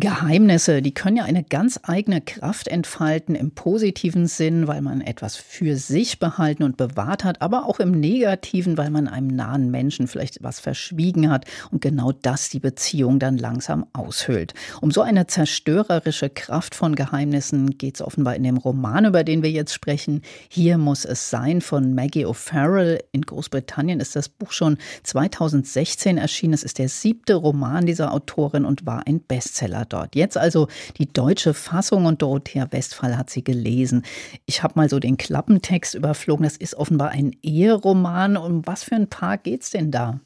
Geheimnisse, die können ja eine ganz eigene Kraft entfalten im positiven Sinn, weil man etwas für sich behalten und bewahrt hat, aber auch im negativen, weil man einem nahen Menschen vielleicht was verschwiegen hat und genau das die Beziehung dann langsam aushöhlt. Um so eine zerstörerische Kraft von Geheimnissen geht es offenbar in dem Roman, über den wir jetzt sprechen. Hier muss es sein von Maggie O'Farrell. In Großbritannien ist das Buch schon 2016 erschienen. Es ist der siebte Roman dieser Autorin und war ein Bestseller dort. Jetzt also die deutsche Fassung und Dorothea Westphal hat sie gelesen. Ich habe mal so den Klappentext überflogen. Das ist offenbar ein Eheroman. Um was für ein Paar geht's denn da?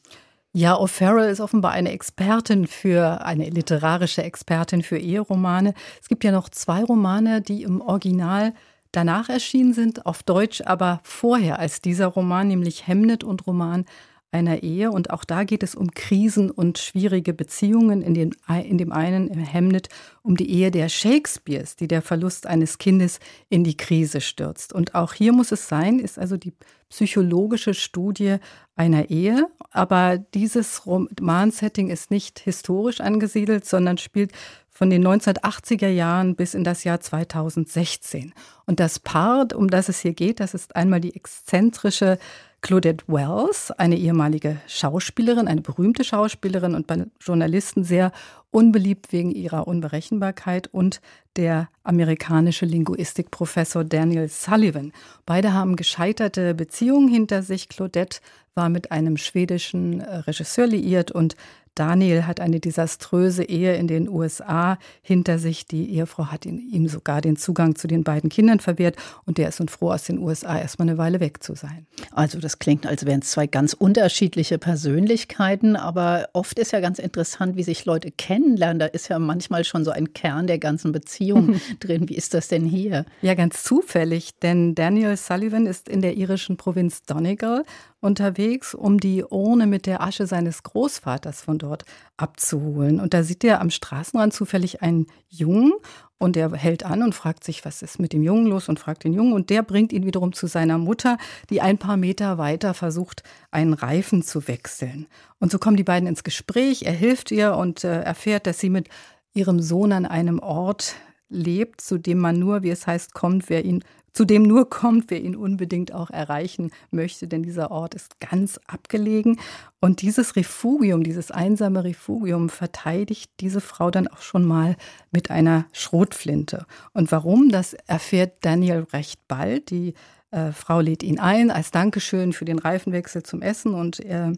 Ja, O'Farrell ist offenbar eine Expertin für, eine literarische Expertin für Eheromane. Es gibt ja noch zwei Romane, die im Original danach erschienen sind, auf Deutsch aber vorher als dieser Roman, nämlich Hemnet und Roman einer Ehe. Und auch da geht es um Krisen und schwierige Beziehungen. In dem, in dem einen, im Hemnet, um die Ehe der Shakespeares, die der Verlust eines Kindes in die Krise stürzt. Und auch hier muss es sein, ist also die psychologische Studie einer Ehe. Aber dieses Romansetting ist nicht historisch angesiedelt, sondern spielt von den 1980er Jahren bis in das Jahr 2016. Und das Paar, um das es hier geht, das ist einmal die exzentrische Claudette Wells, eine ehemalige Schauspielerin, eine berühmte Schauspielerin und bei Journalisten sehr unbeliebt wegen ihrer Unberechenbarkeit und der amerikanische Linguistikprofessor Daniel Sullivan. Beide haben gescheiterte Beziehungen hinter sich. Claudette war mit einem schwedischen äh, Regisseur liiert und Daniel hat eine desaströse Ehe in den USA hinter sich. Die Ehefrau hat ihm sogar den Zugang zu den beiden Kindern verwehrt und der ist nun froh, aus den USA erstmal eine Weile weg zu sein. Also das klingt, als wären es zwei ganz unterschiedliche Persönlichkeiten, aber oft ist ja ganz interessant, wie sich Leute kennenlernen. Da ist ja manchmal schon so ein Kern der ganzen Beziehung drin. Wie ist das denn hier? Ja, ganz zufällig, denn Daniel Sullivan ist in der irischen Provinz Donegal unterwegs, um die Urne mit der Asche seines Großvaters von dort abzuholen. Und da sieht er am Straßenrand zufällig einen Jungen und er hält an und fragt sich, was ist mit dem Jungen los und fragt den Jungen und der bringt ihn wiederum zu seiner Mutter, die ein paar Meter weiter versucht, einen Reifen zu wechseln. Und so kommen die beiden ins Gespräch, er hilft ihr und äh, erfährt, dass sie mit ihrem Sohn an einem Ort lebt, zu dem man nur, wie es heißt, kommt, wer ihn zu dem nur kommt, wer ihn unbedingt auch erreichen möchte, denn dieser Ort ist ganz abgelegen. Und dieses Refugium, dieses einsame Refugium verteidigt diese Frau dann auch schon mal mit einer Schrotflinte. Und warum, das erfährt Daniel recht bald. Die äh, Frau lädt ihn ein als Dankeschön für den Reifenwechsel zum Essen und er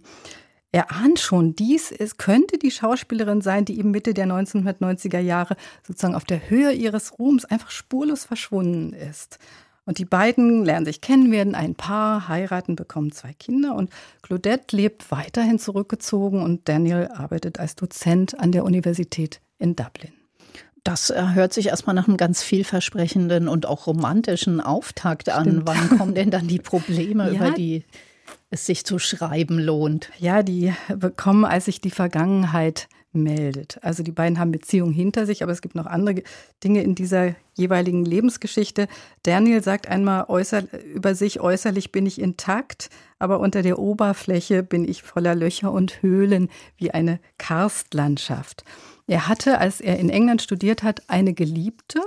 er ahnt schon, dies ist, könnte die Schauspielerin sein, die eben Mitte der 1990er Jahre sozusagen auf der Höhe ihres Ruhms einfach spurlos verschwunden ist. Und die beiden lernen sich kennen, werden ein Paar, heiraten, bekommen zwei Kinder und Claudette lebt weiterhin zurückgezogen und Daniel arbeitet als Dozent an der Universität in Dublin. Das äh, hört sich erstmal nach einem ganz vielversprechenden und auch romantischen Auftakt an. Stimmt. Wann kommen denn dann die Probleme, ja. über die es sich zu schreiben lohnt? Ja, die bekommen, als sich die Vergangenheit meldet. Also die beiden haben Beziehungen hinter sich, aber es gibt noch andere Dinge in dieser jeweiligen Lebensgeschichte. Daniel sagt einmal äußer, über sich, äußerlich bin ich intakt, aber unter der Oberfläche bin ich voller Löcher und Höhlen wie eine Karstlandschaft. Er hatte, als er in England studiert hat, eine Geliebte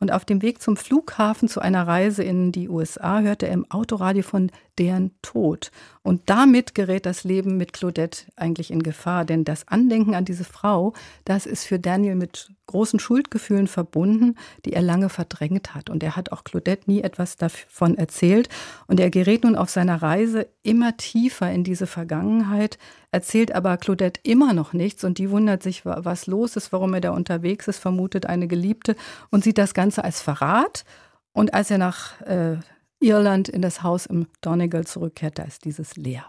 und auf dem Weg zum Flughafen zu einer Reise in die USA hörte er im Autoradio von deren Tod. Und damit gerät das Leben mit Claudette eigentlich in Gefahr, denn das Andenken an diese Frau, das ist für Daniel mit großen Schuldgefühlen verbunden, die er lange verdrängt hat. Und er hat auch Claudette nie etwas davon erzählt. Und er gerät nun auf seiner Reise immer tiefer in diese Vergangenheit, erzählt aber Claudette immer noch nichts und die wundert sich, was los ist, warum er da unterwegs ist, vermutet eine Geliebte und sieht das Ganze als Verrat. Und als er nach äh, Irland in das Haus im Donegal zurückkehrt, da ist dieses leer.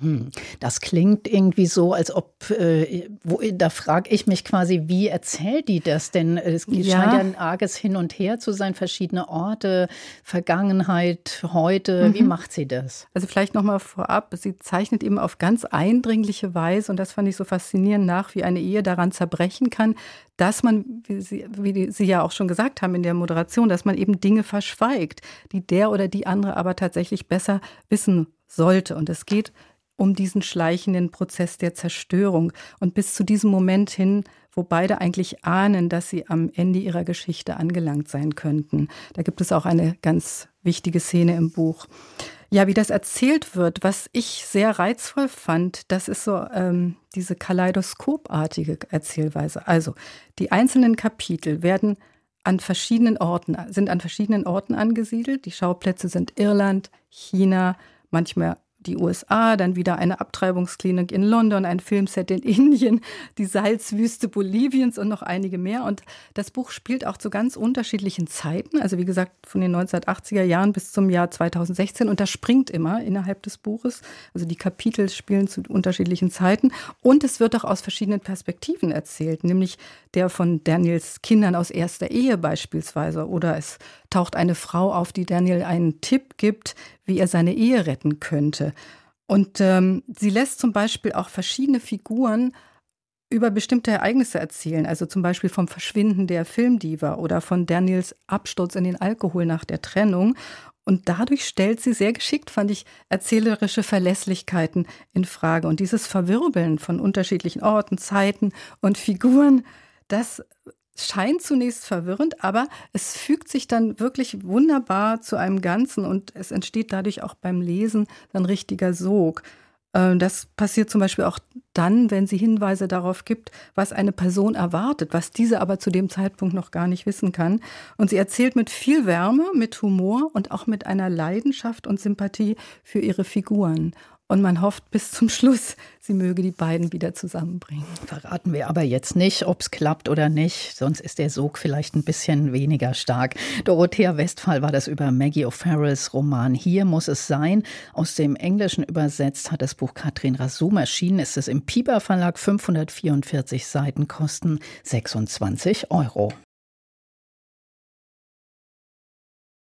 Hm, das klingt irgendwie so, als ob, äh, wo, da frage ich mich quasi, wie erzählt die das? Denn es ja. scheint ja ein arges Hin und Her zu sein, verschiedene Orte, Vergangenheit, heute. Mhm. Wie macht sie das? Also vielleicht nochmal vorab, sie zeichnet eben auf ganz eindringliche Weise, und das fand ich so faszinierend nach, wie eine Ehe daran zerbrechen kann, dass man, wie Sie, wie Sie ja auch schon gesagt haben in der Moderation, dass man eben Dinge verschweigt, die der oder die andere aber tatsächlich besser wissen sollte. Und es geht um diesen schleichenden Prozess der Zerstörung und bis zu diesem Moment hin, wo beide eigentlich ahnen, dass sie am Ende ihrer Geschichte angelangt sein könnten. Da gibt es auch eine ganz wichtige Szene im Buch. Ja, wie das erzählt wird, was ich sehr reizvoll fand, das ist so ähm, diese kaleidoskopartige Erzählweise. Also die einzelnen Kapitel werden an verschiedenen Orten, sind an verschiedenen Orten angesiedelt. Die Schauplätze sind Irland, China, manchmal die USA, dann wieder eine Abtreibungsklinik in London, ein Filmset in Indien, die Salzwüste Boliviens und noch einige mehr. Und das Buch spielt auch zu ganz unterschiedlichen Zeiten, also wie gesagt von den 1980er Jahren bis zum Jahr 2016. Und das springt immer innerhalb des Buches. Also die Kapitel spielen zu unterschiedlichen Zeiten. Und es wird auch aus verschiedenen Perspektiven erzählt, nämlich der von Daniels Kindern aus erster Ehe beispielsweise. Oder es taucht eine Frau auf, die Daniel einen Tipp gibt, wie er seine Ehe retten könnte. Und ähm, sie lässt zum Beispiel auch verschiedene Figuren über bestimmte Ereignisse erzählen, also zum Beispiel vom Verschwinden der Filmdiva oder von Daniels Absturz in den Alkohol nach der Trennung. Und dadurch stellt sie sehr geschickt, fand ich, erzählerische Verlässlichkeiten in Frage. Und dieses Verwirbeln von unterschiedlichen Orten, Zeiten und Figuren, das scheint zunächst verwirrend, aber es fügt sich dann wirklich wunderbar zu einem Ganzen und es entsteht dadurch auch beim Lesen dann richtiger Sog. Ähm, das passiert zum Beispiel auch dann, wenn sie Hinweise darauf gibt, was eine Person erwartet, was diese aber zu dem Zeitpunkt noch gar nicht wissen kann. Und sie erzählt mit viel Wärme, mit Humor und auch mit einer Leidenschaft und Sympathie für ihre Figuren. Und man hofft bis zum Schluss, sie möge die beiden wieder zusammenbringen. Verraten wir aber jetzt nicht, ob es klappt oder nicht, sonst ist der Sog vielleicht ein bisschen weniger stark. Dorothea Westphal war das über Maggie O'Farrells Roman Hier muss es sein. Aus dem Englischen übersetzt hat das Buch Katrin Rasum erschienen. Ist es im Pieper Verlag 544 Seiten, kosten 26 Euro.